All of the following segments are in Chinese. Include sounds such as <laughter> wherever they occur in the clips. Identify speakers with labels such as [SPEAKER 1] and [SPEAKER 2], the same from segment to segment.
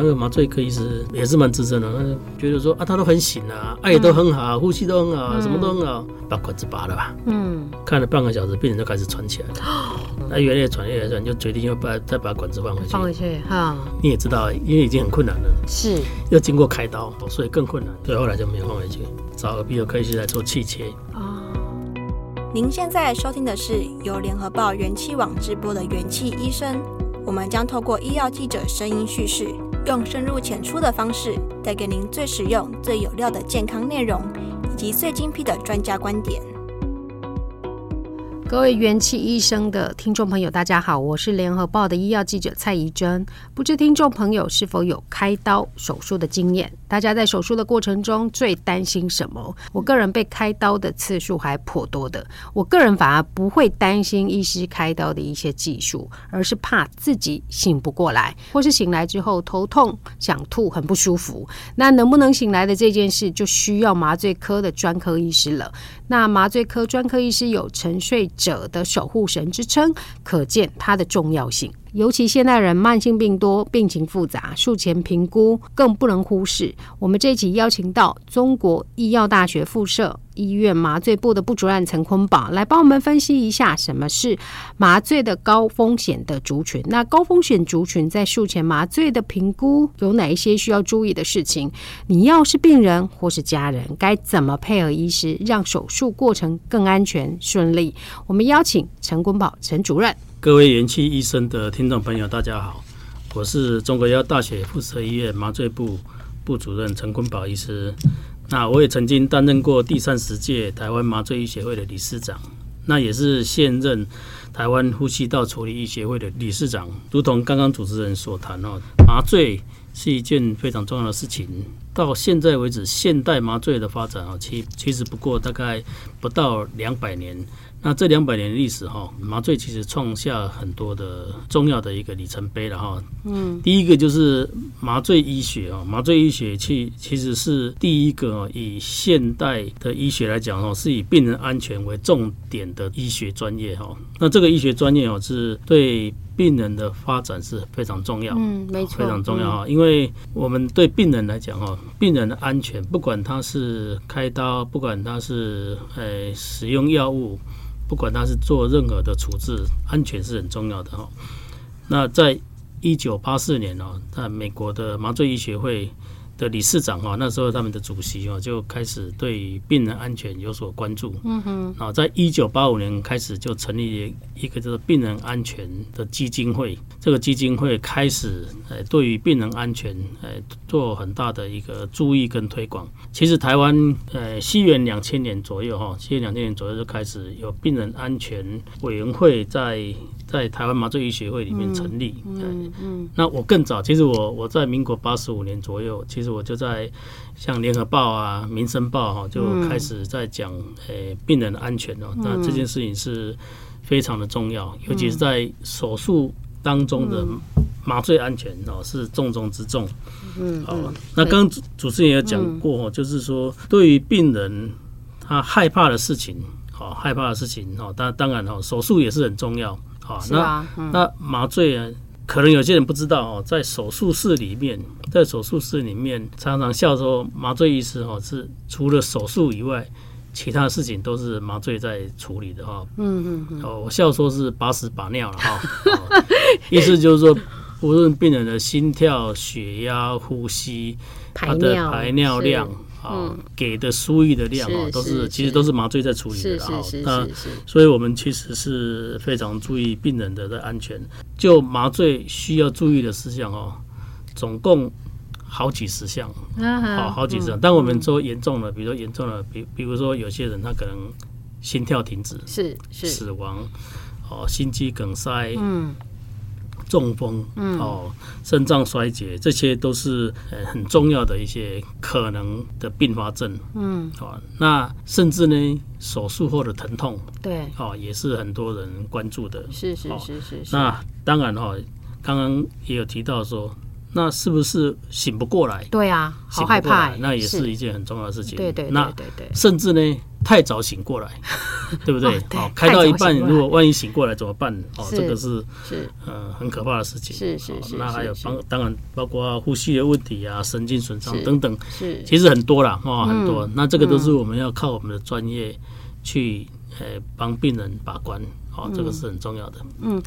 [SPEAKER 1] 那个麻醉科医师也是蛮资深的，觉得说啊，他都很醒啊，爱、啊、也都很好，呼吸都很好，嗯、什么都很好，把管子拔了吧。嗯，看了半个小时，病人就开始喘起来了。<gasps> 那越来越喘，越来越喘，就决定要把再把管子放回去。
[SPEAKER 2] 放回去哈。
[SPEAKER 1] 你也知道，因为已经很困难了，
[SPEAKER 2] 是
[SPEAKER 1] 要经过开刀，所以更困难。所以后来就没有放回去，找耳鼻喉科医师来做气切。哦。
[SPEAKER 3] 您现在收听的是由联合报元气网直播的元气医生，我们将透过医药记者声音叙事。用深入浅出的方式，带给您最实用、最有料的健康内容，以及最精辟的专家观点。
[SPEAKER 2] 各位元气医生的听众朋友，大家好，我是联合报的医药记者蔡怡珍。不知听众朋友是否有开刀手术的经验？大家在手术的过程中最担心什么？我个人被开刀的次数还颇多的。我个人反而不会担心医师开刀的一些技术，而是怕自己醒不过来，或是醒来之后头痛、想吐、很不舒服。那能不能醒来的这件事，就需要麻醉科的专科医师了。那麻醉科专科医师有沉睡者的守护神之称，可见它的重要性。尤其现代人慢性病多，病情复杂，术前评估更不能忽视。我们这一期邀请到中国医药大学附设医院麻醉部的部主任陈坤宝来帮我们分析一下什么是麻醉的高风险的族群。那高风险族群在术前麻醉的评估有哪一些需要注意的事情？你要是病人或是家人，该怎么配合医师，让手术过程更安全顺利？我们邀请陈坤宝陈主任。
[SPEAKER 1] 各位元气医生的听众朋友，大家好，我是中国药大学附设医院麻醉部部主任陈坤宝医师。那我也曾经担任过第三十届台湾麻醉医学会的理事长，那也是现任台湾呼吸道处理医学会的理事长。如同刚刚主持人所谈哦，麻醉是一件非常重要的事情。到现在为止，现代麻醉的发展啊，其其实不过大概不到两百年。那这两百年历史哈，麻醉其实创下很多的重要的一个里程碑了哈。嗯，第一个就是麻醉医学啊，麻醉医学其其实是第一个以现代的医学来讲哦，是以病人安全为重点的医学专业哈。那这个医学专业哦，是对病人的发展是非常重要，嗯，没错，非常重要哈。因为我们对病人来讲哈，病人的安全，不管他是开刀，不管他是呃使用药物。不管他是做任何的处置，安全是很重要的哈。那在一九八四年呢，在美国的麻醉医学会的理事长哈，那时候他们的主席哦就开始对病人安全有所关注。嗯哼。啊，在一九八五年开始就成立一个叫做病人安全的基金会。这个基金会开始呃对于病人安全呃做很大的一个注意跟推广。其实台湾呃西元两千年左右哈，西元两千年左右就开始有病人安全委员会在。在台湾麻醉医学会里面成立。嗯嗯，嗯，那我更早，其实我我在民国八十五年左右，其实我就在像联合报啊、民生报哈，就开始在讲诶、欸、病人的安全哦。那这件事情是非常的重要，尤其是在手术当中的麻醉安全哦，是重中之重。嗯，好，那刚刚主持人也讲过哦，就是说对于病人他害怕的事情，好害怕的事情哦，当当然哦，手术也是很重要。啊，那、嗯、那麻醉啊，可能有些人不知道哦，在手术室里面，在手术室里面常常笑说，麻醉医师哦是除了手术以外，其他事情都是麻醉在处理的哈。嗯嗯嗯。哦，我笑说是把屎把尿了哈。意思就是说，无论病人的心跳、血压、呼吸，他的排尿量。啊，给的输液的量啊，都是其实都是麻醉在处理的啊。那所以我们其实是非常注意病人的的安全。就麻醉需要注意的事项哦，总共好几十项，好好几十项。但我们说严重了，比如说严重了，比比如说有些人他可能心跳停止，是死亡，哦，心肌梗塞，嗯，中风，嗯，哦，肾脏衰竭，这些都是呃很重要的一些可能的并发症，嗯，哦，那甚至呢，手术后的疼痛，
[SPEAKER 2] 对，
[SPEAKER 1] 哦，也是很多人关注的，
[SPEAKER 2] 是是是是是。
[SPEAKER 1] 那当然哈，刚刚也有提到说。那是不是醒不过来？
[SPEAKER 2] 对啊，好害怕。
[SPEAKER 1] 那也是一件很重要的事情。
[SPEAKER 2] 对对
[SPEAKER 1] 那
[SPEAKER 2] 对对。
[SPEAKER 1] 甚至呢，太早醒过来，<laughs> 对不对？好，开到一半，如果万一醒过来怎么办？哦，这个是是呃很可怕的事情。
[SPEAKER 2] 是是是。
[SPEAKER 1] 那还有帮，当然包括呼吸的问题啊，神经损伤等等。
[SPEAKER 2] 是。
[SPEAKER 1] 其实很多啦，哦，很多。那这个都是我们要靠我们的专业去呃帮病人把关。哦，这个是很重要的。
[SPEAKER 2] 嗯，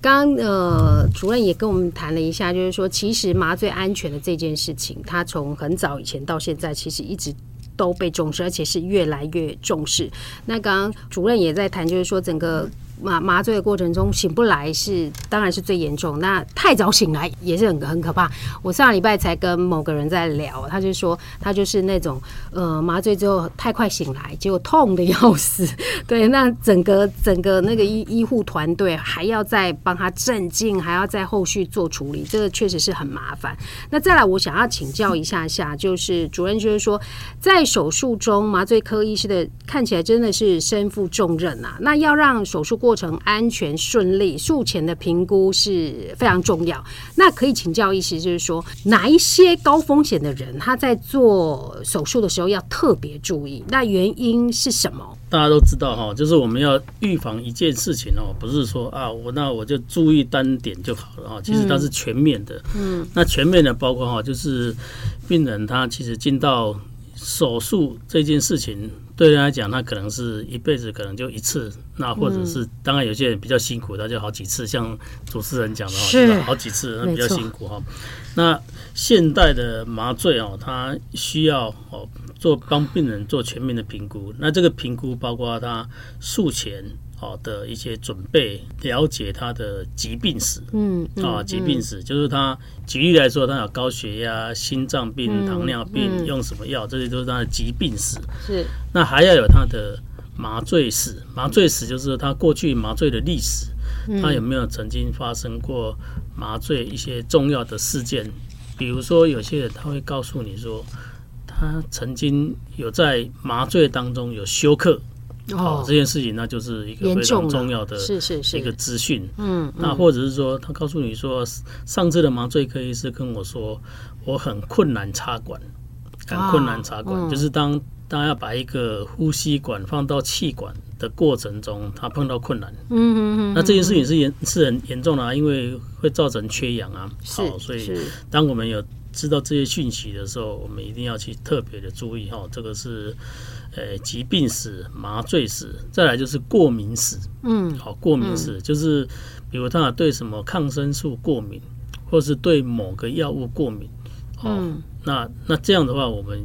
[SPEAKER 2] 刚刚呃，主任也跟我们谈了一下，就是说，其实麻醉安全的这件事情，它从很早以前到现在，其实一直都被重视，而且是越来越重视。那刚刚主任也在谈，就是说整个。麻麻醉的过程中醒不来是当然是最严重，那太早醒来也是很很可怕。我上礼拜才跟某个人在聊，他就说他就是那种呃麻醉之后太快醒来，结果痛得要死。<laughs> 对，那整个整个那个医医护团队还要再帮他镇静，还要在后续做处理，这个确实是很麻烦。那再来，我想要请教一下下，就是主任就是说，在手术中麻醉科医师的看起来真的是身负重任啊。那要让手术过过程安全顺利，术前的评估是非常重要。那可以请教医师，就是说哪一些高风险的人他在做手术的时候要特别注意？那原因是什么？
[SPEAKER 1] 大家都知道哈，就是我们要预防一件事情哦，不是说啊，我那我就注意单点就好了哈。其实它是全面的，嗯，那全面的包括哈，就是病人他其实进到手术这件事情。对人来讲，那可能是一辈子可能就一次，那或者是当然有些人比较辛苦，他就好几次。像主持人讲的话，是好几次，那比较辛苦哈。那现代的麻醉哦，它需要哦做帮病人做全面的评估。那这个评估包括他术前。好的一些准备，了解他的疾病史，嗯，啊，疾病史就是他举例来说，他有高血压、心脏病、糖尿病，用什么药，这些都是他的疾病史。是，那还要有他的麻醉史，麻醉史就是他过去麻醉的历史，他有没有曾经发生过麻醉一些重要的事件？比如说，有些人他会告诉你说，他曾经有在麻醉当中有休克。哦，这件事情那就是一个非常重要的，是是是一个资讯。嗯，那或者是说，他告诉你说，上次的麻醉科医师跟我说，我很困难插管，很困难插管，就是当当要把一个呼吸管放到气管的过程中，他碰到困难。嗯嗯嗯。那这件事情是严是很严重的啊，因为会造成缺氧啊。好，所以当我们有知道这些讯息的时候，我们一定要去特别的注意哈，这个是。呃，疾病史、麻醉史，再来就是过敏史。嗯，好，过敏史就是，比如他对什么抗生素过敏，或是对某个药物过敏。嗯，那那这样的话，我们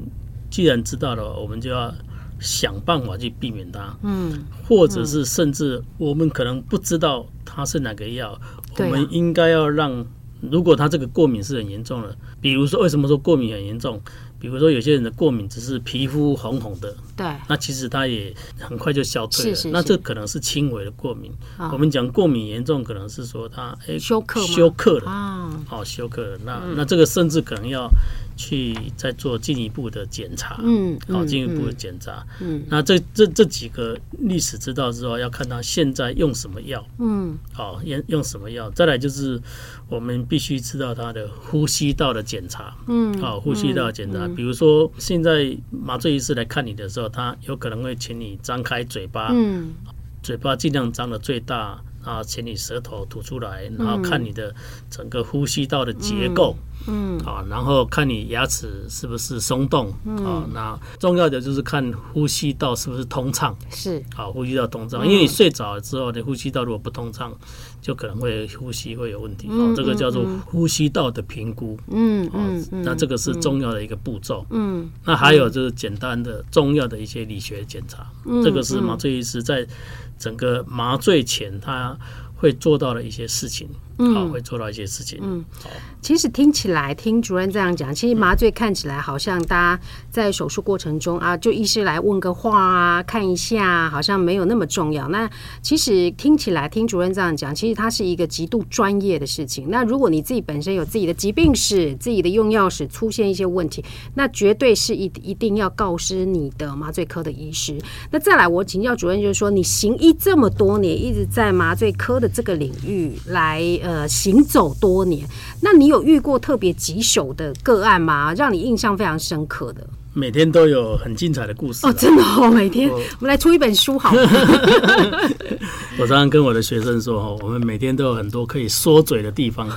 [SPEAKER 1] 既然知道了，我们就要想办法去避免它。嗯，或者是甚至我们可能不知道它是哪个药，我们应该要让，如果他这个过敏是很严重的，比如说为什么说过敏很严重？比如说，有些人的过敏只是皮肤红红的，对，那其实他也很快就消退了。是是是，那这可能是轻微的过敏。哦、我们讲过敏严重，可能是说他哎休克休克了啊，好休克了。那、嗯、那这个甚至可能要去再做进一步的检查，嗯，好进一步的检查。嗯，那这这这几个历史知道之后，要看他现在用什么药，嗯，好用用什么药。再来就是我们必须知道他的呼吸道的检查，嗯，好呼吸道检查。嗯比如说，现在麻醉医师来看你的时候，他有可能会请你张开嘴巴，嗯，嘴巴尽量张的最大，啊请你舌头吐出来，然后看你的整个呼吸道的结构。嗯，啊，然后看你牙齿是不是松动，啊，那重要的就是看呼吸道是不是通畅，是，啊，呼吸道通畅，因为你睡着了之后，你呼吸道如果不通畅，就可能会呼吸会有问题，哦，这个叫做呼吸道的评估，嗯，哦，那这个是重要的一个步骤，嗯，那还有就是简单的重要的一些理学检查，这个是麻醉医师在整个麻醉前他会做到的一些事情。嗯，好，会做到一些事情。嗯，
[SPEAKER 2] 其实听起来，听主任这样讲，其实麻醉看起来好像大家在手术过程中啊，就医师来问个话啊，看一下，好像没有那么重要。那其实听起来，听主任这样讲，其实它是一个极度专业的事情。那如果你自己本身有自己的疾病史、自己的用药史出现一些问题，那绝对是一一定要告知你的麻醉科的医师。那再来，我请教主任，就是说你行医这么多年，一直在麻醉科的这个领域来。呃，行走多年，那你有遇过特别棘手的个案吗？让你印象非常深刻的？
[SPEAKER 1] 每天都有很精彩的故事
[SPEAKER 2] 哦，真的哦，每天我，我们来出一本书好吗？<laughs>
[SPEAKER 1] 我常常跟我的学生说哦，我们每天都有很多可以缩嘴的地方，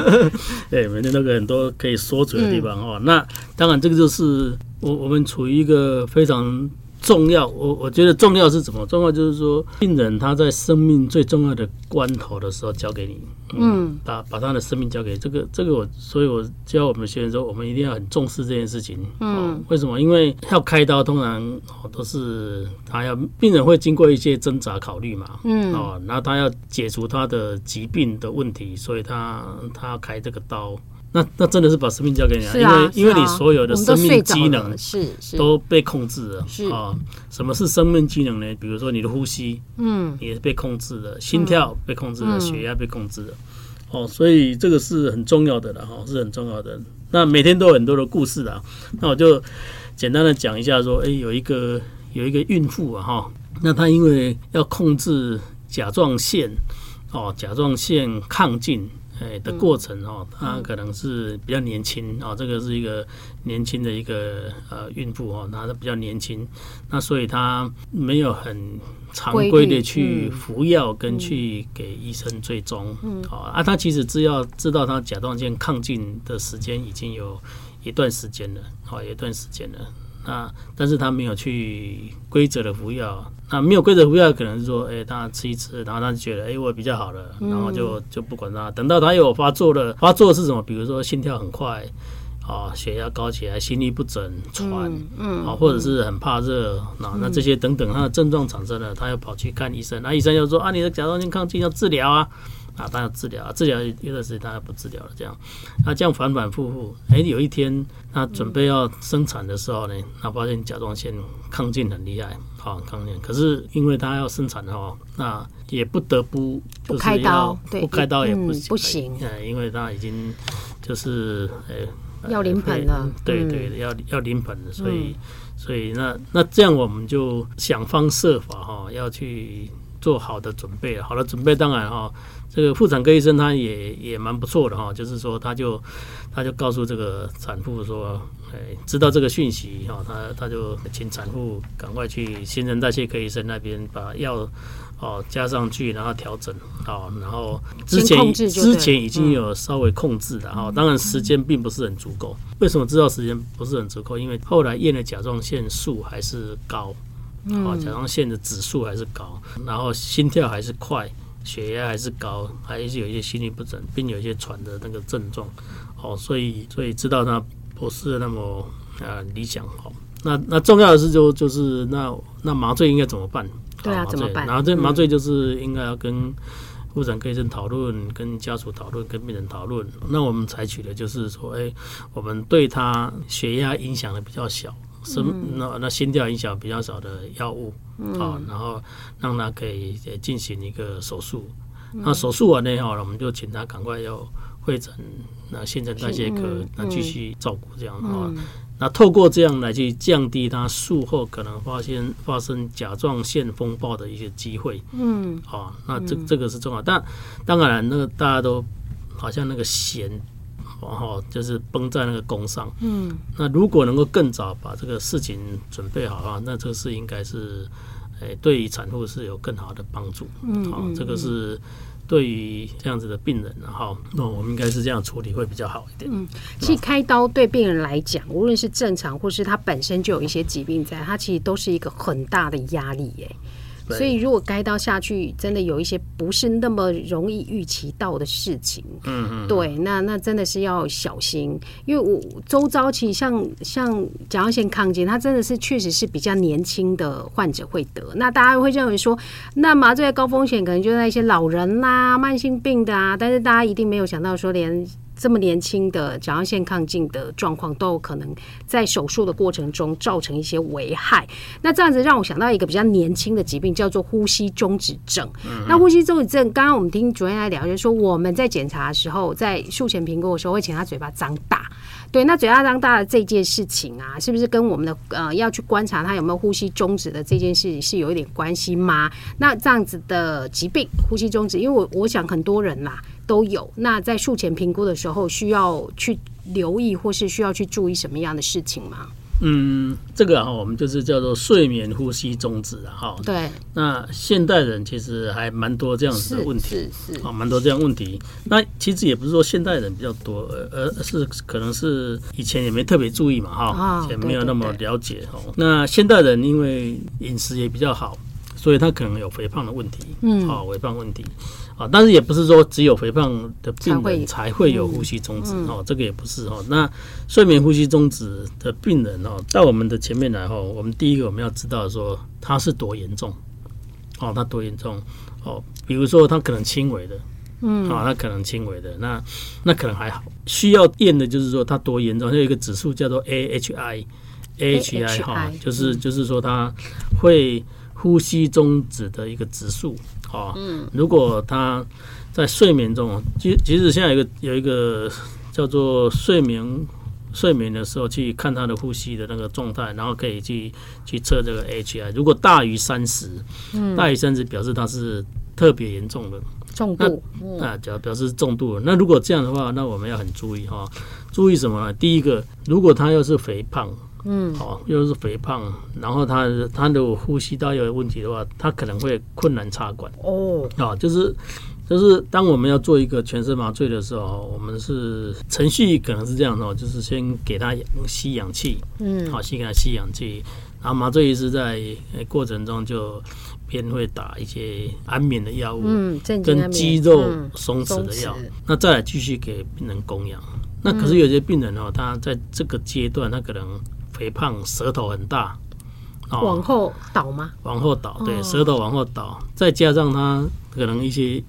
[SPEAKER 1] <laughs> 对，每天都有很多可以缩嘴的地方哦。嗯、那当然，这个就是我我们处于一个非常。重要，我我觉得重要是什么？重要就是说，病人他在生命最重要的关头的时候交给你，嗯，嗯把把他的生命交给这个这个我，所以我教我们的学员说，我们一定要很重视这件事情。嗯，为什么？因为要开刀，通常哦都是他要病人会经过一些挣扎考虑嘛，嗯，哦，然后他要解除他的疾病的问题，所以他他要开这个刀。那那真的是把生命交给你因为，啊，因为你所有的生命机能是都被控制了啊。什么是生命机能呢？比如说你的呼吸，嗯，也是被控制的，心跳被控制的，血压被控制的。哦，所以这个是很重要的了哈，是很重要的。那每天都有很多的故事啊，那我就简单的讲一下，说，哎，有一个有一个孕妇啊，哈，那她因为要控制甲状腺，哦，甲状腺亢进。哎的过程哦，她可能是比较年轻哦，这个是一个年轻的一个呃孕妇哦，她比较年轻，那所以她没有很常规的去服药跟去给医生追踪，嗯，好啊，她其实只要知道她甲状腺亢进的时间已经有一段时间了，好，有一段时间了。啊，但是他没有去规则的服药，那没有规则服药，可能是说，哎、欸，他吃一吃，然后他就觉得，哎、欸，我比较好了，然后就就不管他，等到他有发作了，发作是什么？比如说心跳很快，啊，血压高起来，心律不整，喘，嗯，啊，或者是很怕热，那那这些等等，他的症状产生了，他要跑去看医生，那医生就说，啊，你的甲状腺亢进要治疗啊。啊，他要治疗，治疗一段时间他还不治疗了，这样，那这样反反复复，哎、欸，有一天他准备要生产的时候呢，他发现甲状腺亢进很厉害，好亢进，可是因为他要生产的话，那也不得不
[SPEAKER 2] 不开刀，对，
[SPEAKER 1] 不开刀也不行，
[SPEAKER 2] 嗯、不行，
[SPEAKER 1] 因为他已经就是呃、欸、
[SPEAKER 2] 要临盆了，
[SPEAKER 1] 对对，对，要要临盆了，所以、嗯、所以那那这样我们就想方设法哈，要去做好的准备，好的准备当然哈。这个妇产科医生他也也蛮不错的哈，就是说他就他就告诉这个产妇说，哎，知道这个讯息哈，他他就请产妇赶快去新陈代谢科医生那边把药哦加上去，然后调整好，然后之前之前已经有稍微控制了哈，当然时间并不是很足够。为什么知道时间不是很足够？因为后来验的甲状腺素还是高，啊，甲状腺的指数还是高，然后心跳还是快。血压还是高，还是有一些心律不整，并有一些喘的那个症状，哦，所以所以知道他不是那么呃理想，哦，那那重要的是就就是那那麻醉应该怎么办？
[SPEAKER 2] 对啊，怎么办？
[SPEAKER 1] 然后这麻醉就是应该要跟妇产科医生讨论，跟家属讨论，跟病人讨论。那我们采取的就是说，哎，我们对他血压影响的比较小。是那那心跳影响比较少的药物啊，然后让他可以进行一个手术。那手术完了以后，我们就请他赶快要会诊那新陈代谢科，那继续照顾这样啊。那透过这样来去降低他术后可能发现发生甲状腺风暴的一些机会。嗯，好，那这这个是重要。但当然，那个大家都好像那个弦。然后就是绷在那个弓上。嗯，那如果能够更早把这个事情准备好的话，那这个事应该是，诶，对于产妇是有更好的帮助。嗯，好，这个是对于这样子的病人，然后那我们应该是这样处理会比较好一点。嗯，
[SPEAKER 2] 其实开刀对病人来讲，无论是正常或是他本身就有一些疾病在，他其实都是一个很大的压力耶。所以如果该到下去，真的有一些不是那么容易预期到的事情，嗯嗯，对，那那真的是要小心，因为我周遭其实像像甲状腺亢进，它真的是确实是比较年轻的患者会得，那大家会认为说，那麻醉的高风险可能就在一些老人啦、啊、慢性病的啊，但是大家一定没有想到说连。这么年轻的甲状腺亢进的状况都有可能在手术的过程中造成一些危害。那这样子让我想到一个比较年轻的疾病，叫做呼吸中止症。嗯、那呼吸中止症，刚刚我们听主任来聊，就是说我们在检查的时候，在术前评估的时候，会请他嘴巴张大。对，那嘴巴张大的这件事情啊，是不是跟我们的呃要去观察他有没有呼吸中止的这件事情是有一点关系吗？那这样子的疾病，呼吸中止，因为我我想很多人啦。都有。那在术前评估的时候，需要去留意或是需要去注意什么样的事情吗？
[SPEAKER 1] 嗯，这个哈，我们就是叫做睡眠呼吸终止啊，哈。对。那现代人其实还蛮多这样子的问题，是是，啊，蛮多这样问题。那其实也不是说现代人比较多，而而是可能是以前也没特别注意嘛，哈，也没有那么了解哦。那现代人因为饮食也比较好，所以他可能有肥胖的问题，嗯，好，肥胖问题。啊，但是也不是说只有肥胖的病人才会有呼吸中止哦，嗯、这个也不是哦。那睡眠呼吸中止的病人哦，在我们的前面来哦，我们第一个我们要知道说他是多严重哦，他多严重哦。比如说他可能轻微的，嗯，啊，他可能轻微的，那那可能还好。需要验的就是说他多严重，有一个指数叫做 AHI，AHI 哈，就是就是说他会呼吸中止的一个指数。哦，嗯，如果他在睡眠中，其其实现在有一个有一个叫做睡眠睡眠的时候去看他的呼吸的那个状态，然后可以去去测这个 AHI，如果大于三十，嗯，大于三十表示他是特别严重的
[SPEAKER 2] 重度，
[SPEAKER 1] 那表表示重度。那如果这样的话，那我们要很注意哈，注意什么呢？第一个，如果他要是肥胖。嗯，好，又是肥胖，然后他他的呼吸道有问题的话，他可能会困难插管。哦。啊，就是就是当我们要做一个全身麻醉的时候，我们是程序可能是这样的，就是先给他吸氧气，嗯，好，先给他吸氧气，然后麻醉医师在过程中就边会打一些安眠的药物，嗯，跟肌肉松弛的药，那再来继续给病人供氧。那可是有些病人哦，他在这个阶段，他可能。肥胖，舌头很大，
[SPEAKER 2] 哦、往后倒吗？
[SPEAKER 1] 往后倒，对，舌头往后倒，再加上他可能一些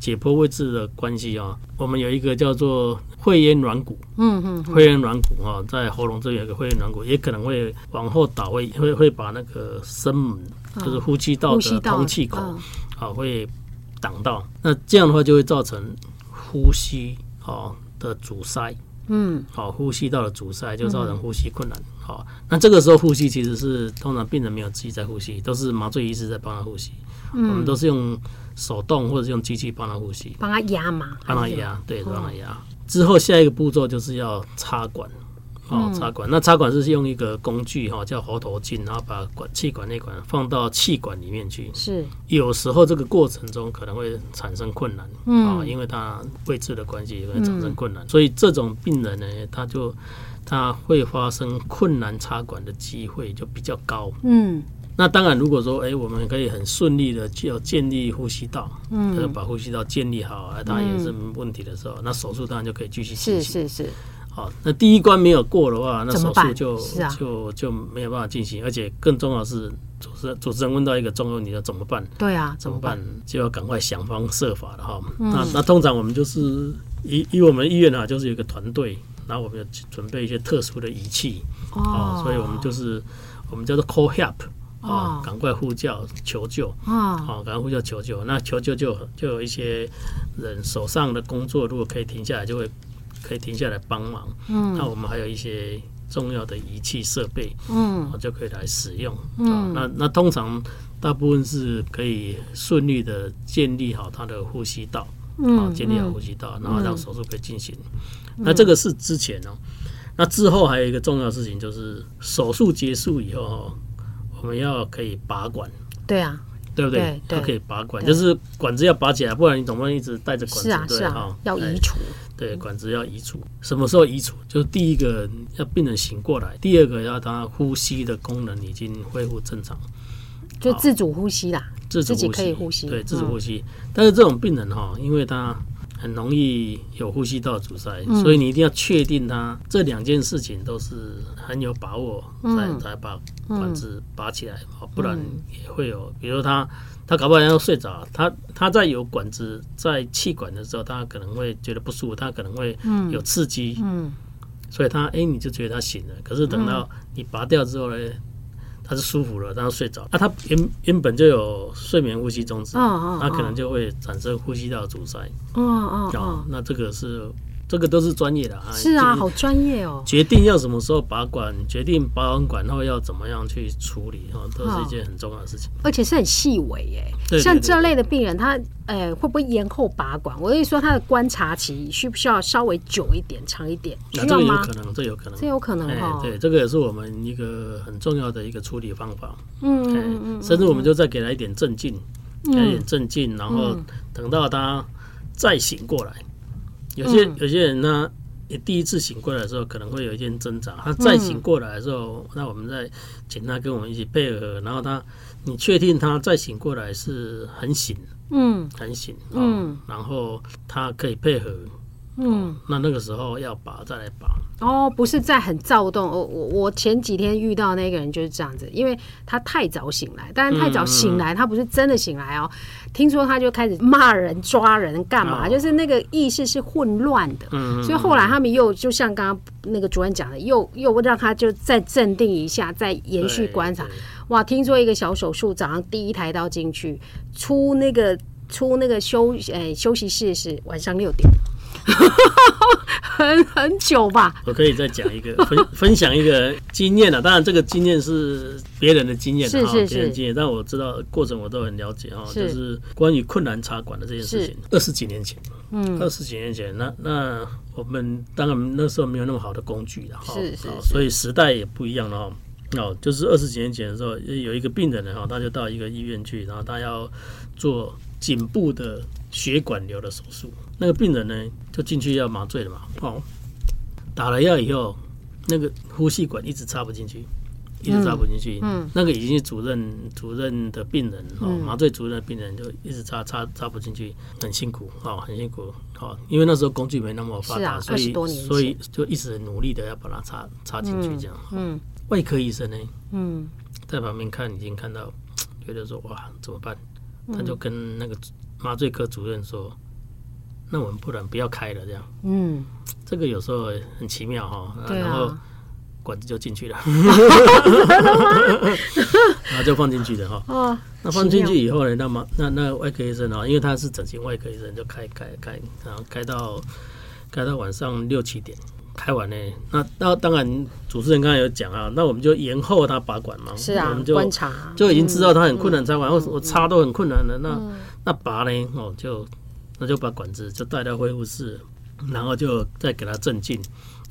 [SPEAKER 1] 解剖位置的关系啊、哦，我们有一个叫做会咽软骨，嗯嗯，会咽软骨啊，在喉咙这里有一个会咽软骨，也可能会往后倒，会会会把那个声门，就是呼吸道的通气口啊，会挡到，那这样的话就会造成呼吸啊的阻塞。嗯，好，呼吸道的阻塞就造成呼吸困难。好，那这个时候呼吸其实是通常病人没有自己在呼吸，都是麻醉医师在帮他呼吸。嗯，我们都是用手动或者是用机器帮他呼吸，
[SPEAKER 2] 帮他压嘛，
[SPEAKER 1] 帮他压，对，帮他压。之后下一个步骤就是要插管。哦，插管，那插管是用一个工具哈，叫喉头镜，然后把管气管内管放到气管里面去。是，有时候这个过程中可能会产生困难，啊、嗯，因为它位置的关系会产生困难，嗯、所以这种病人呢，他就他会发生困难插管的机会就比较高。嗯，那当然，如果说哎、欸，我们可以很顺利的就建立呼吸道，嗯，把呼吸道建立好，它也是没问题的时候，嗯、那手术当然就可以继续进行。是是是。好，那第一关没有过的话，那手术就、啊、就就没有办法进行，而且更重要的是，主持人主持人问到一个重要问题，要怎么办？
[SPEAKER 2] 对啊，
[SPEAKER 1] 怎么办？就要赶快想方设法了哈。嗯、那那通常我们就是以以我们医院啊，就是有一个团队，然后我们要准备一些特殊的仪器哦，所以我们就是我们叫做 call help 啊，赶快呼叫求救啊，好，赶快呼叫求救。那求救就就有一些人手上的工作，如果可以停下来，就会。可以停下来帮忙，嗯，那我们还有一些重要的仪器设备，嗯，就可以来使用，嗯，那那通常大部分是可以顺利的建立好他的呼吸道，嗯，建立好呼吸道，然后让手术可以进行。那这个是之前哦，那之后还有一个重要事情就是手术结束以后，我们要可以拔管，
[SPEAKER 2] 对啊。
[SPEAKER 1] 对不对？它可以拔管，就是管子要拔起来，不然你总不能一直带着管子。对啊，是啊，
[SPEAKER 2] 要移除。
[SPEAKER 1] 对，管子要移除。什么时候移除？就是第一个要病人醒过来，第二个要他呼吸的功能已经恢复正常，
[SPEAKER 2] 就自主呼吸啦。
[SPEAKER 1] 自主呼吸，
[SPEAKER 2] 自己可以呼吸，
[SPEAKER 1] 对，自主呼吸。嗯、但是这种病人哈，因为他很容易有呼吸道阻塞，嗯、所以你一定要确定他这两件事情都是很有把握，才、嗯、才把管子拔起来，嗯、不然也会有，比如他他搞不好要睡着，他他在有管子在气管的时候，他可能会觉得不舒服，他可能会有刺激，所以他哎、欸，你就觉得他醒了，可是等到你拔掉之后呢？他是舒服了，然后睡着。那、啊、他原原本就有睡眠呼吸中止，那、哦哦、可能就会产生呼吸道阻塞。哦哦哦，那这个是。这个都是专业的啊，
[SPEAKER 2] 是啊，好专业哦。
[SPEAKER 1] 决定要什么时候拔管，决定拔完管后要怎么样去处理，哈，都是一件很重要的事情。
[SPEAKER 2] 而且是很细微耶，像这类的病人，他呃会不会延后拔管？我跟你说，他的观察期需不需要稍微久一点、长一点？需要吗？
[SPEAKER 1] 这有可能，这有可能，
[SPEAKER 2] 这有可能哈。
[SPEAKER 1] 对，这个也是我们一个很重要的一个处理方法。嗯嗯嗯，甚至我们就再给他一点镇静，给他一点镇静，然后等到他再醒过来。有些有些人呢，你第一次醒过来的时候可能会有一些挣扎，他再醒过来的时候，那我们再请他跟我们一起配合，然后他，你确定他再醒过来是很醒，嗯，很醒，嗯，然后他可以配合。嗯，那那个时候要拔再来拔
[SPEAKER 2] 哦，不是在很躁动。我我我前几天遇到那个人就是这样子，因为他太早醒来，但是太早醒来，他不是真的醒来哦。听说他就开始骂人、抓人干嘛，就是那个意识是混乱的。嗯，所以后来他们又就像刚刚那个主任讲的，又又让他就再镇定一下，再延续观察。哇，听说一个小手术，早上第一台刀进去，出那个出那个休呃休息室是晚上六点。<laughs> 很很久吧，
[SPEAKER 1] 我可以再讲一个分 <laughs> 分享一个经验啊。当然，这个经验是别人的经验，是是是别人经验，但我知道过程我都很了解哈。就是关于困难茶馆的这件事情，二十几年前，嗯，二十几年前，那那我们当然那时候没有那么好的工具了哈，所以时代也不一样了哈。哦，就是二十几年前的时候，有一个病人呢哈，他就到一个医院去，然后他要做颈部的血管瘤的手术。那个病人呢，就进去要麻醉了嘛，哦，打了药以后，那个呼吸管一直插不进去，一直插不进去。嗯，那个已经是主任主任的病人哦，麻醉主任的病人就一直插插插不进去，很辛苦哦，很辛苦哦，因为那时候工具没那么发达，所以所以就一直很努力的要把它插插进去这样。嗯，外科医生呢，嗯，在旁边看已经看到，觉得说哇怎么办？他就跟那个麻醉科主任说。那我们不然不要开了，这样。嗯，这个有时候很奇妙哈。然后管子就进去了，<laughs> <laughs> 然后就放进去的哈。哦。那放进去以后呢？那么那那外科医生啊，因为他是整形外科医生，就开开开，然后开到开到晚上六七点，开完呢。那那当然，主持人刚才有讲啊，那我们就延后他拔管嘛。是啊。我们就观察，就已经知道他很困难插管，我我插都很困难的。那那拔呢？哦，就。那就把管子就带到恢复室，然后就再给他镇静，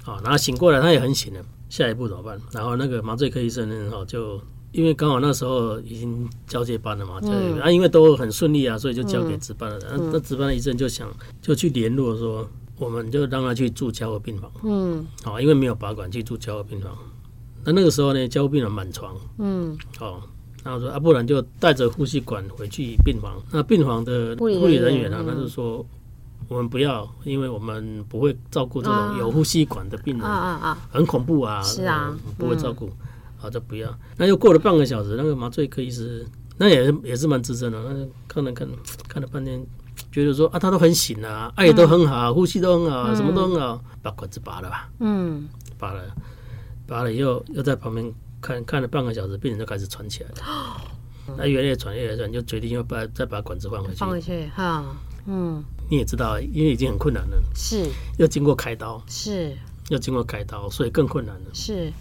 [SPEAKER 1] 啊，然后醒过来他也很醒了。下一步怎么办？然后那个麻醉科医生呢，哦，就因为刚好那时候已经交接班了嘛，嗯、啊，因为都很顺利啊，所以就交给值班的人。嗯、那值班的医生就想就去联络说，我们就让他去住交护病房，嗯，好，因为没有拔管去住交护病房。那那个时候呢，交护病房满床，嗯，好。然后说啊，不然就带着呼吸管回去病房。那病房的护理人员啊，他就说我们不要，因为我们不会照顾这种有呼吸管的病人，啊很恐怖啊，是啊，不会照顾，好就不要。那又过了半个小时，那个麻醉科医师那也是也是蛮资深的，那看了看，看了半天，觉得说啊，他都很醒啊，爱也都很好，呼吸都很好，什么都很好，把管子拔了吧，嗯，拔了，拔了以后又在旁边。看看了半个小时，病人就开始喘起来了。那越来越喘，越来越喘，就决定要把再把管子换回去。放回去哈，嗯。你也知道，因为已经很困难了，是。又经过开刀，是。又经过开刀，所以更困难了，是。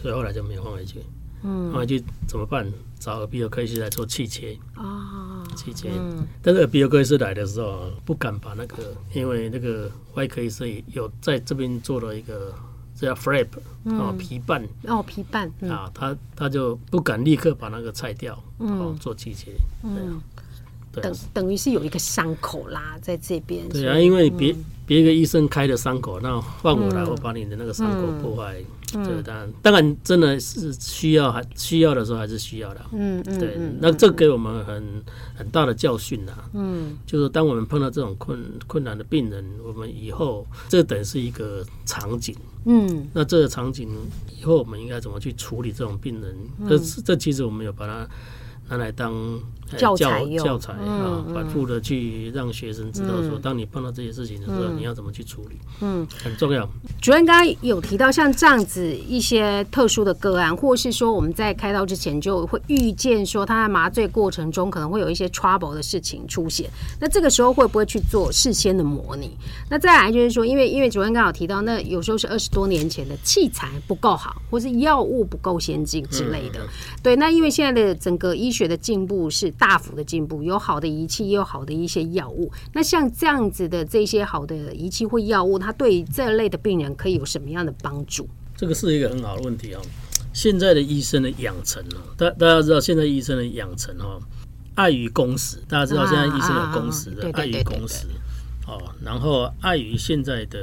[SPEAKER 1] 所以后来就没有换回去。嗯。换回去怎么办？找耳鼻喉科医师来做气切啊，气切。嗯。但是耳鼻喉科医师来的时候，不敢把那个，因为那个外科医师有在这边做了一个。叫 flap 哦，皮瓣
[SPEAKER 2] 哦，皮瓣
[SPEAKER 1] 啊，他他就不敢立刻把那个拆掉，哦，做季节，嗯，
[SPEAKER 2] 等等于是有一个伤口啦，在这边。
[SPEAKER 1] 对啊，因为别别别个医生开的伤口，那换我来，我把你的那个伤口破坏。嗯这个当然，当然真的是需要，还需要的时候还是需要的。嗯嗯，对，那这给我们很很大的教训呐。嗯，就是当我们碰到这种困困难的病人，我们以后这等于是一个场景。嗯，那这个场景以后我们应该怎么去处理这种病人？这这其实我们有把它。拿来当教材教材啊，反复的去让学生知道说，当你碰到这些事情的时候，你要怎么去处理，嗯，很重要。
[SPEAKER 2] 主任刚刚有提到像这样子一些特殊的个案，或是说我们在开刀之前就会预见说他在麻醉过程中可能会有一些 trouble 的事情出现，那这个时候会不会去做事先的模拟？那再来就是说，因为因为主任刚好提到，那有时候是二十多年前的器材不够好，或是药物不够先进之类的，对。那因为现在的整个医学的进步是大幅的进步，有好的仪器，也有好的一些药物。那像这样子的这些好的仪器或药物，它对这类的病人可以有什么样的帮助？
[SPEAKER 1] 这个是一个很好的问题哦。现在的医生的养成哦，大大家知道，现在医生的养成哦，碍于工时。大家知道，现在医生有工时的，碍于工时哦，然后碍于现在的。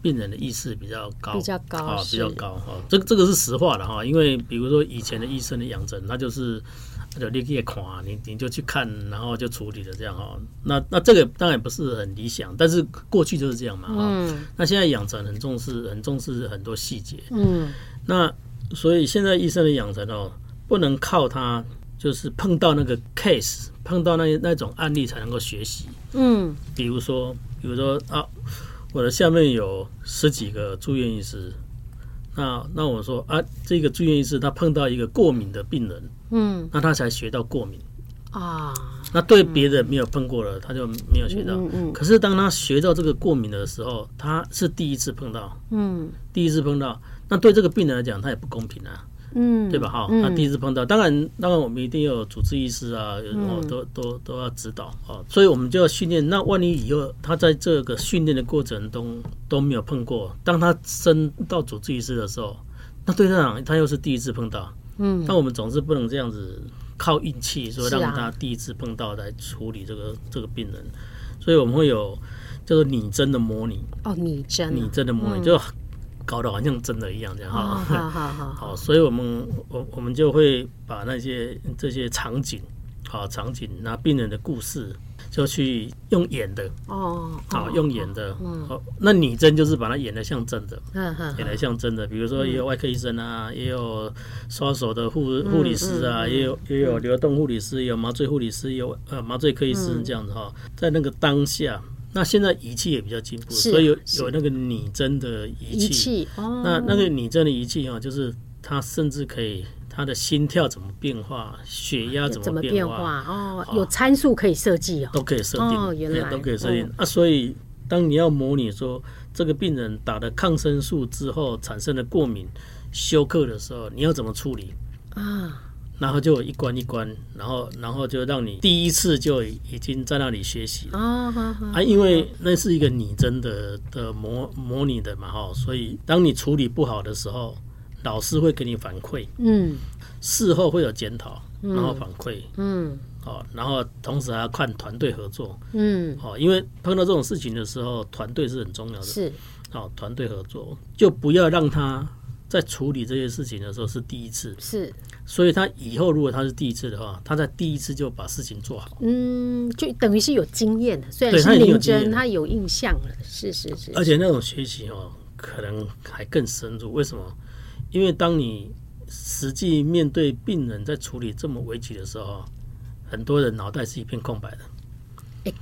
[SPEAKER 1] 病人的意识比较高，
[SPEAKER 2] 比较高啊，
[SPEAKER 1] 比较高哈。这个这个是实话的哈，因为比如说以前的医生的养成，他就是他就立刻看，你你就去看，然后就处理了这样哈。那那这个当然不是很理想，但是过去就是这样嘛哈。嗯。那现在养成很重视，很重视很多细节。嗯。那所以现在医生的养成哦，不能靠他就是碰到那个 case，碰到那那种案例才能够学习。嗯。比如说，比如说啊。我的下面有十几个住院医师，那那我说啊，这个住院医师他碰到一个过敏的病人，嗯，那他才学到过敏啊。那对别人没有碰过的，他就没有学到。嗯嗯。可是当他学到这个过敏的时候，他是第一次碰到，嗯，第一次碰到，那对这个病人来讲，他也不公平啊。嗯，对吧？哈，那第一次碰到，当然，当然，我们一定要有主治医师啊，哦，都都都要指导啊，所以我们就要训练。那万一以后他在这个训练的过程中都没有碰过，当他升到主治医师的时候，那对他讲，他又是第一次碰到。嗯，但我们总是不能这样子靠运气，说让他第一次碰到来处理这个这个病人，所以我们会有叫做拟真的模拟。
[SPEAKER 2] 哦，拟真，
[SPEAKER 1] 拟真的模拟就。搞得好像真的一样，这样哈。好好好，<laughs> 好，所以我们我我们就会把那些这些场景，好场景，那病人的故事，就去用演的哦，好用演的，好，那拟真就是把它演的像真的，演的像真的。比如说，也有外科医生啊，也有刷手的护护理师啊，也有也有流动护理师，也有麻醉护理师，有呃麻醉科医师这样子哈，在那个当下。那现在仪器也比较进步，所以有有那个拟真的仪器。哦，那那个拟真的仪器啊，就是它甚至可以，他的心跳怎么变化，血压怎么变化
[SPEAKER 2] 哦，有参数可以设计哦，
[SPEAKER 1] 都可以设定哦，原来都可以设定啊。所以当你要模拟说这个病人打了抗生素之后产生的过敏休克的时候，你要怎么处理啊？然后就一关一关，然后然后就让你第一次就已经在那里学习啊啊！因为那是一个拟真的的模模拟的嘛哈，所以当你处理不好的时候，老师会给你反馈，嗯，事后会有检讨，然后反馈，嗯，哦，然后同时还要看团队合作，嗯，哦，因为碰到这种事情的时候，团队是很重要的，是，哦，团队合作就不要让他。在处理这些事情的时候是第一次，是，所以他以后如果他是第一次的话，他在第一次就把事情做好，嗯，就等于是有经验的，虽然是拟真，他有印象了，是是是，而且那种学习哦，可能还更深入。为什么？因为当你实际面对病人在处理这么危急的时候，很多人脑袋是一片空白的。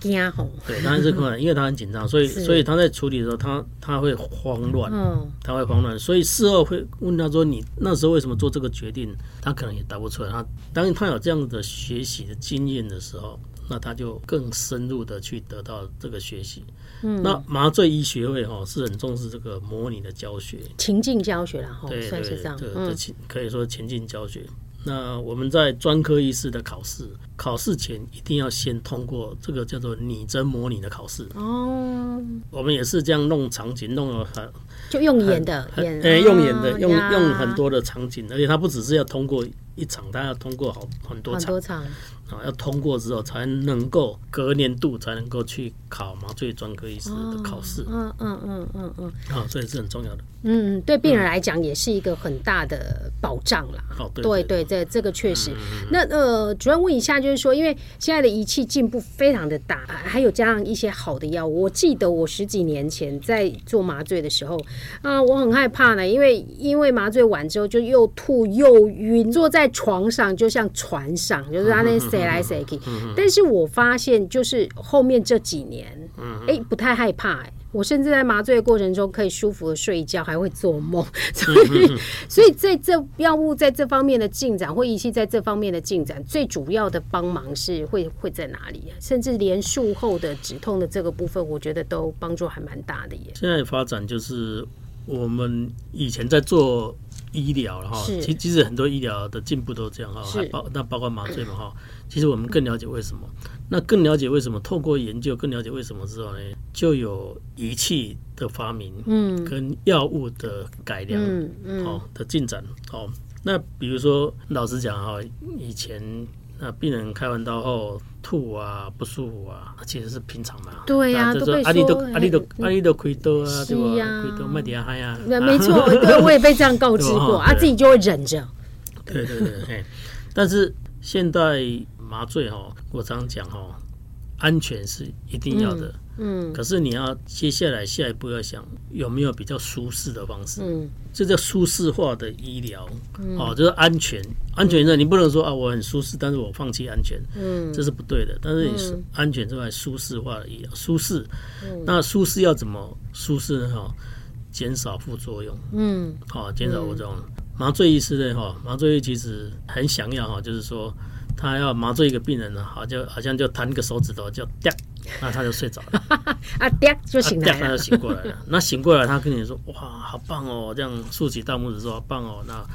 [SPEAKER 2] 惊吼，
[SPEAKER 1] 对，当然是困难，因为他很紧张，所以所以他在处理的时候，他他会慌乱，嗯，他会慌乱，所以事后会问他说：“你那时候为什么做这个决定？”他可能也答不出来。他当他有这样的学习的经验的时候，那他就更深入的去得到这个学习。嗯，那麻醉医学会哈是很重视这个模拟的教学，
[SPEAKER 2] 情境教学然后
[SPEAKER 1] 对，算是这样，这这情可以说情境教学。那我们在专科医师的考试，考试前一定要先通过这个叫做拟真模拟的考试。哦，我们也是这样弄场景，弄了很
[SPEAKER 2] 就用演的，
[SPEAKER 1] 演哎用演的，用用很多的场景，而且它不只是要通过一场，它要通过好很多场。啊，要通过之后才能够隔年度才能够去考麻醉专科医师的考试。
[SPEAKER 2] 嗯嗯嗯嗯嗯。
[SPEAKER 1] 啊，这也是很重要的。
[SPEAKER 2] 嗯，对病人来讲也是一个很大的保障啦。
[SPEAKER 1] 哦，对
[SPEAKER 2] 对对，这这个确实。那呃，主任问一下，就是说，因为现在的仪器进步非常的大，还有加上一些好的药物。我记得我十几年前在做麻醉的时候啊，我很害怕呢，因为因为麻醉完之后就又吐又晕，坐在床上就像船上，就是他那。谁来谁去？但是我发现，就是后面这几年，哎，不太害怕。哎，我甚至在麻醉的过程中可以舒服的睡觉，还会做梦。<laughs> 所以，所以在这药物在这方面的进展，或仪器在这方面的进展，最主要的帮忙是会会在哪里？甚至连术后的止痛的这个部分，我觉得都帮助还蛮大的耶。
[SPEAKER 1] 现在发展就是我们以前在做。医疗了哈，其其实很多医疗的进步都这样哈，还包那包括麻醉嘛哈。其实我们更了解为什么，那更了解为什么，透过研究更了解为什么之后呢，就有仪器的发明，嗯，跟药物的改良，嗯嗯，哦的进展，哦。那比如说老实讲哈，以前。那病人开完刀后吐啊不舒服啊，其实是平常嘛。
[SPEAKER 2] 对呀，都被说。阿
[SPEAKER 1] 里都阿里都阿里都亏多啊，对吧？亏多卖点嗨呀。
[SPEAKER 2] 那 <laughs> 没错，对，我也被这样告知过，<laughs> 啊，自己就会忍着。
[SPEAKER 1] 对对对，但是现代麻醉哈，我常讲哈，安全是一定要的。嗯，可是你要接下来下一步要想有没有比较舒适的方式，嗯，这叫舒适化的医疗，嗯、哦，就是安全，安全呢，你不能说啊，我很舒适，但是我放弃安全，嗯，这是不对的。但是你是安全之外，舒适化的医疗，舒适，嗯、那舒适要怎么舒适呢？哈，减少副作用，嗯，好，减少副作用。麻醉医师呢，哈，麻醉医其实很想要哈，就是说他要麻醉一个病人呢，好，就好像就弹一个手指头，就掉。那他就睡着了，<laughs>
[SPEAKER 2] 啊，掉就醒了，
[SPEAKER 1] 他就醒过来了。<laughs> 那醒过来，他跟你说：“哇，好棒哦！”这样竖起大拇指说：“好棒哦！”那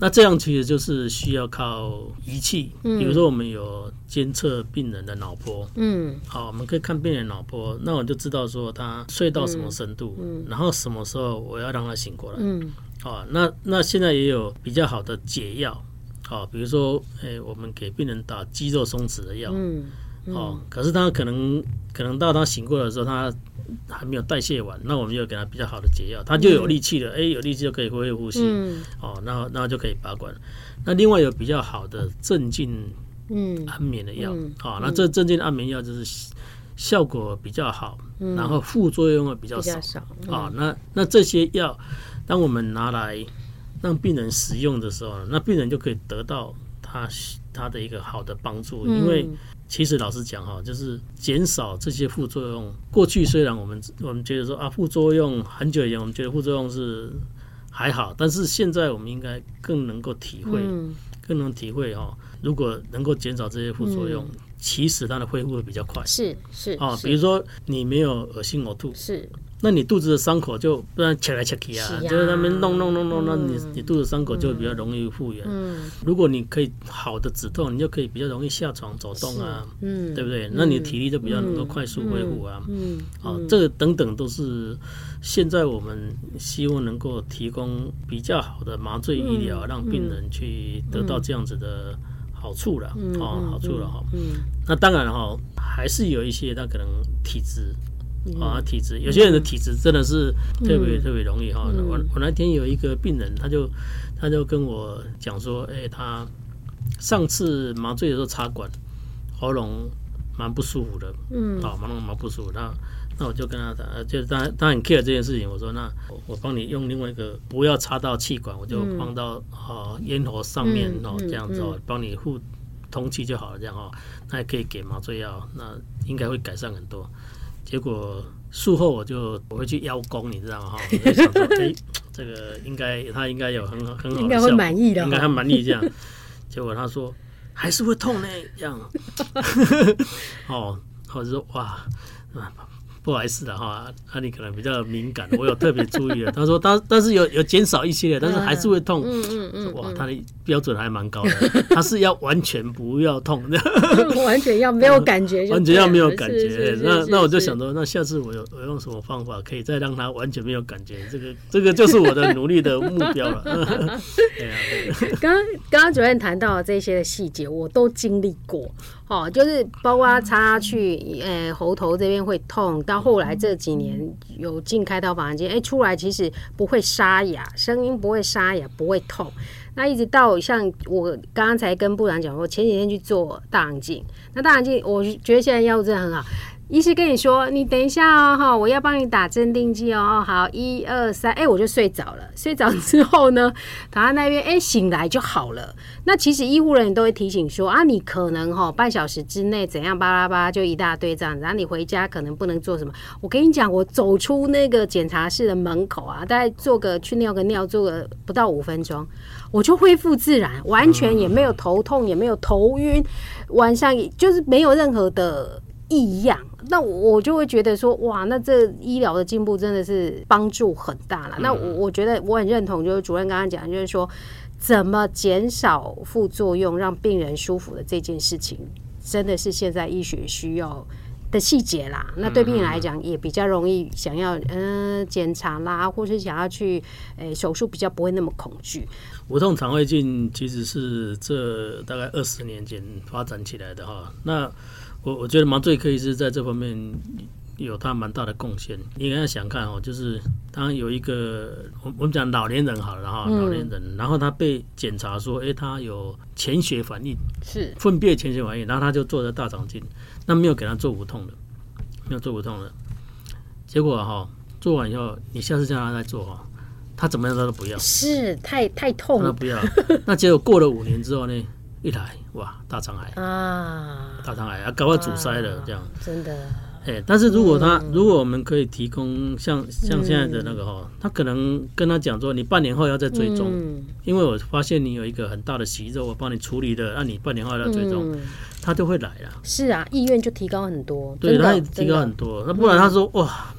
[SPEAKER 1] 那这样其实就是需要靠仪器，比如说我们有监测病人的脑波，嗯，好，我们可以看病人脑波，那我就知道说他睡到什么深度，嗯，然后什么时候我要让他醒过来，嗯，好，那那现在也有比较好的解药，好，比如说，哎，我们给病人打肌肉松弛的药，嗯。哦，可是他可能可能到他醒过来的时候，他还没有代谢完，那我们就给他比较好的解药，他就有力气了。哎、嗯欸，有力气就可以恢复呼吸。嗯、哦，那那就可以拔管。那另外有比较好的镇静、嗯安眠的药。嗯嗯、哦，那这镇静安眠药就是效果比较好，嗯、然后副作用会比较少。啊、嗯哦，那那这些药，当我们拿来让病人使用的时候，那病人就可以得到他他的一个好的帮助，因为。其实老实讲哈，就是减少这些副作用。过去虽然我们我们觉得说啊，副作用很久以前我们觉得副作用是还好，但是现在我们应该更能够体会，更能体会哈。如果能够减少这些副作用，其实它的恢复会比较快。是是啊，比如说你没有恶心呕吐。是。那你肚子的伤口就不然切来切去啊，就是他们弄弄弄弄，那你你肚子伤口就会比较容易复原。嗯，如果你可以好的止痛，你就可以比较容易下床走动啊，嗯，对不对？那你体力就比较能够快速恢复啊。嗯，好，这个等等都是现在我们希望能够提供比较好的麻醉医疗，让病人去得到这样子的好处了。哦，好处了哈。嗯，那当然哈，还是有一些他可能体质。啊，体质有些人的体质真的是特别特别容易哈。我我那天有一个病人，他就他就跟我讲说，哎，他上次麻醉的时候插管，喉咙蛮不舒服的，嗯，啊，喉咙蛮不舒服。那那我就跟他讲，就是他他很 care 这件事情。我说，那我帮你用另外一个，不要插到气管，我就放到啊咽喉上面哦，这样子哦，帮你互通气就好了，这样哦，那也可以给麻醉药，那应该会改善很多。结果术后我就我会去邀功，你知道吗？哈，<laughs> 我就想说，哎、欸，这个应该他应该有很好很好的效果，应该会满意的，应该很满意这样。结果他说还是会痛呢，这样。<laughs> <laughs> 哦，我就说哇，不好意思了哈，那、啊、你可能比较敏感，我有特别注意了。<laughs> 他说，但但是有有减少一些，但是还是会痛。嗯嗯嗯，哇，他的标准还蛮高的，<laughs> 他是要完全不要痛的，<laughs>
[SPEAKER 2] 完全要没有感觉，
[SPEAKER 1] 完全要没有感觉。那那我就想说，那下次我有我用什么方法可以再让他完全没有感觉？这个这个就是我的努力的目标了。对啊，
[SPEAKER 2] 刚刚刚主任谈到的这些的细节，我都经历过。哦，就是包括插下去，呃、喉头这边会痛，到后来这几年有进开刀房间，哎、欸，出来其实不会沙哑，声音不会沙哑，不会痛。那一直到像我刚才跟部长讲，我前几天去做大肠镜，那大肠镜我觉得现在药物真的很好。医师跟你说，你等一下哦，哈，我要帮你打镇定剂哦。好，一二三，哎，我就睡着了。睡着之后呢，躺在那边，哎，醒来就好了。那其实医护人员都会提醒说啊，你可能哈半小时之内怎样巴拉巴拉就一大堆这样，然后你回家可能不能做什么。我跟你讲，我走出那个检查室的门口啊，大概做个去尿个尿，做个不到五分钟，我就恢复自然，完全也没有头痛，也没有头晕，晚上就是没有任何的异样。那我就会觉得说，哇，那这医疗的进步真的是帮助很大了。那我我觉得我很认同，就是主任刚刚讲，就是说怎么减少副作用，让病人舒服的这件事情，真的是现在医学需要的细节啦。那对病人来讲，也比较容易想要嗯检查啦，或是想要去诶手术，比较不会那么恐惧。
[SPEAKER 1] 无痛肠胃镜其实是这大概二十年前发展起来的哈。那我我觉得麻醉科医师在这方面有他蛮大的贡献。你应该想看哦，就是他有一个，我我们讲老年人好了哈，老年人，然后他被检查说，哎，他有潜血反应，是粪便潜血反应，然后他就做了大肠镜，那没有给他做无痛的，没有做无痛的，结果哈，做完以后，你下次叫他再做哈，他怎么样他都不要，
[SPEAKER 2] 是太太痛了，
[SPEAKER 1] 他不要。那结果过了五年之后呢？一来哇，大肠癌啊，大肠癌啊，搞到阻塞了，这样
[SPEAKER 2] 真的。
[SPEAKER 1] 哎、欸，但是如果他，如果我们可以提供像像现在的那个哈，他可能跟他讲说，你半年后要再追踪，因为我发现你有一个很大的息肉，我帮你处理的，那你半年后要追踪，他就会来了。
[SPEAKER 2] 是啊，意愿就提高很多，
[SPEAKER 1] 对，他也提高很多。那不然他说哇。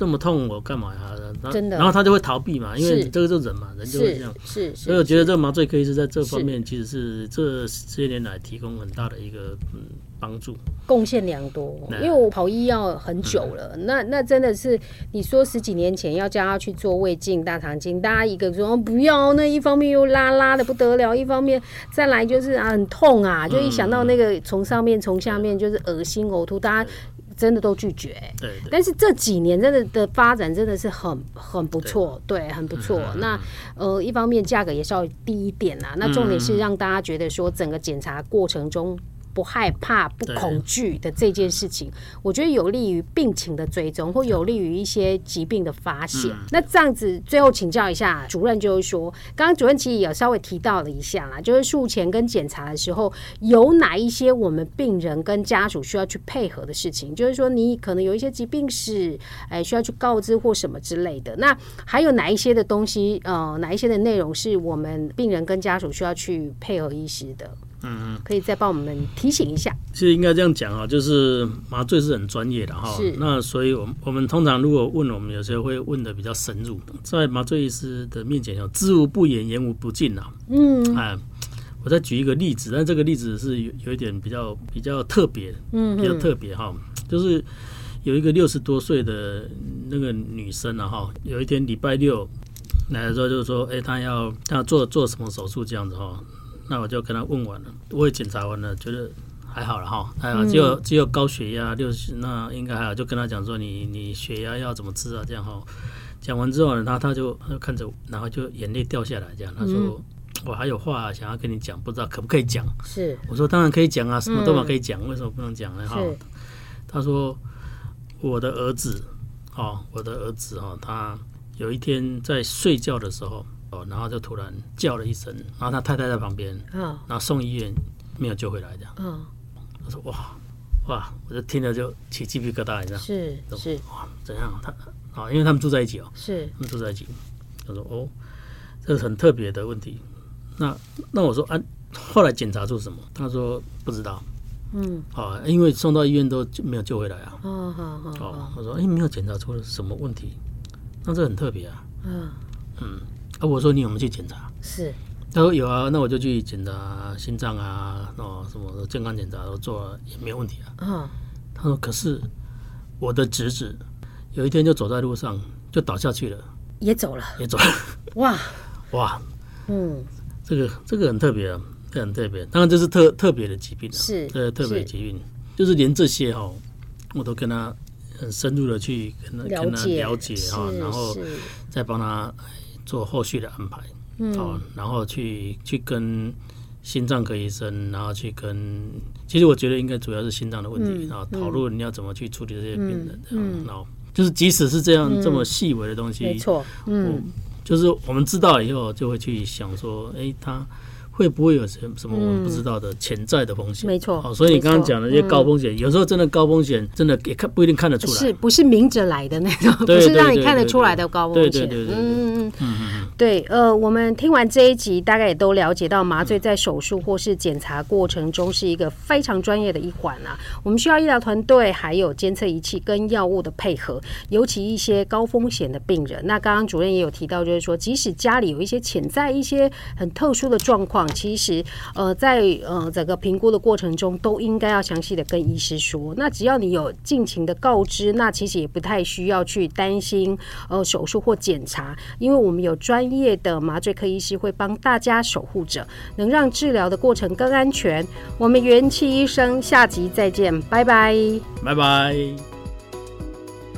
[SPEAKER 1] 这么痛，我干嘛呀？真的，然后他就会逃避嘛，因为这个就人嘛，人就会这样。是，所以我觉得这个麻醉科医师在这方面其实是这些年来提供很大的一个嗯帮助，
[SPEAKER 2] 贡献良多。因为我跑医药很久了，那那真的是你说十几年前要叫他去做胃镜、大肠镜，大家一个说不要，那一方面又拉拉的不得了，一方面再来就是啊很痛啊，就一想到那个从上面从下面就是恶心呕吐，大家。真的都拒绝，对。但是这几年真的的发展真的是很很不错，对，很不错。那呃，一方面价格也稍微低一点啦。那重点是让大家觉得说，整个检查过程中。不害怕、不恐惧的这件事情，我觉得有利于病情的追踪，或有利于一些疾病的发现。那这样子，最后请教一下主任，就是说，刚刚主任其实也稍微提到了一下啦，就是术前跟检查的时候，有哪一些我们病人跟家属需要去配合的事情？就是说，你可能有一些疾病史，哎，需要去告知或什么之类的。那还有哪一些的东西，呃，哪一些的内容是我们病人跟家属需要去配合医师的？嗯嗯，可以再帮我们提醒一下。
[SPEAKER 1] 其实应该这样讲啊，就是麻醉是很专业的哈。是。那所以，我们我们通常如果问，我们有时候会问的比较深入，在麻醉医师的面前，有知无不言，言无不尽啊。嗯。哎，我再举一个例子，但这个例子是有有一点比较比较特别，嗯，比较特别哈，就是有一个六十多岁的那个女生啊哈，有一天礼拜六来的时候，就是说，哎，她要她要做做什么手术这样子哈。那我就跟他问完了，我也检查完了，觉得还好了哈，还好，只有只有高血压六十，那应该还好，就跟他讲说你你血压要怎么治啊，这样哈。讲完之后呢，他他就他就看着，然后就眼泪掉下来，这样他说我还有话想要跟你讲，不知道可不可以讲？是，我说当然可以讲啊，什么都嘛可以讲，为什么不能讲呢？哈，他说我的儿子，哦，我的儿子哦，他有一天在睡觉的时候。哦，然后就突然叫了一声，然后他太太在旁边，然后送医院没有救回来，这样。嗯，他说哇哇，我就听了就起鸡皮疙瘩，这样。是是哇，怎样？他啊，因为他们住在一起哦，是他们住在一起。他说哦，这是很特别的问题。那那我说啊，后来检查出什么？他说不知道。嗯，好，因为送到医院都没有救回来啊。
[SPEAKER 2] 哦，好好。
[SPEAKER 1] 哦，我说，哎，没有检查出了什么问题，那这很特别啊。嗯嗯，啊，我说你有没有去检查？
[SPEAKER 2] 是。
[SPEAKER 1] 他说有啊，那我就去检查心脏啊，哦，什么健康检查都做了，也没有问题啊。嗯。他说，可是我的侄子有一天就走在路上就倒下去了，
[SPEAKER 2] 也走了，
[SPEAKER 1] 也走了。哇哇，嗯，这个这个很特别啊。很特别，当然这是特特别的疾病，是呃特别的疾病，就是连这些哈，我都跟他很深入的去跟他跟他了解哈，然后再帮他做后续的安排，好，然后去去跟心脏科医生，然后去跟，其实我觉得应该主要是心脏的问题，然后讨论你要怎么去处理这些病人，然后就是即使是这样这么细微的东西，没错，嗯，就是我们知道以后就会去想说，哎，他。会不会有什什么我们不知道的潜在的风险？
[SPEAKER 2] 没错，
[SPEAKER 1] 哦，所以你刚刚讲的这些高风险，有时候真的高风险，真的也看不一定看得出来，
[SPEAKER 2] 是不是明着来的那种？不是让你看得出来的高风险。对对对对，嗯嗯嗯。对，呃，我们听完这一集，大概也都了解到，麻醉在手术或是检查过程中是一个非常专业的一环啊。我们需要医疗团队，还有监测仪器跟药物的配合，尤其一些高风险的病人。那刚刚主任也有提到，就是说，即使家里有一些潜在一些很特殊的状况。其实，呃，在呃整个评估的过程中，都应该要详细的跟医师说。那只要你有尽情的告知，那其实也不太需要去担心呃手术或检查，因为我们有专业的麻醉科医师会帮大家守护着，能让治疗的过程更安全。我们元气医生下集再见，拜拜，
[SPEAKER 1] 拜拜。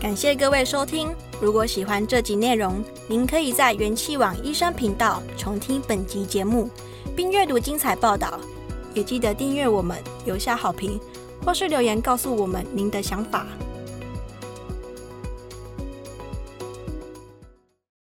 [SPEAKER 3] 感谢各位收听。如果喜欢这集内容，您可以在元气网医生频道重听本集节目。并阅读精彩报道，也记得订阅我们，留下好评，或是留言告诉我们您的想法。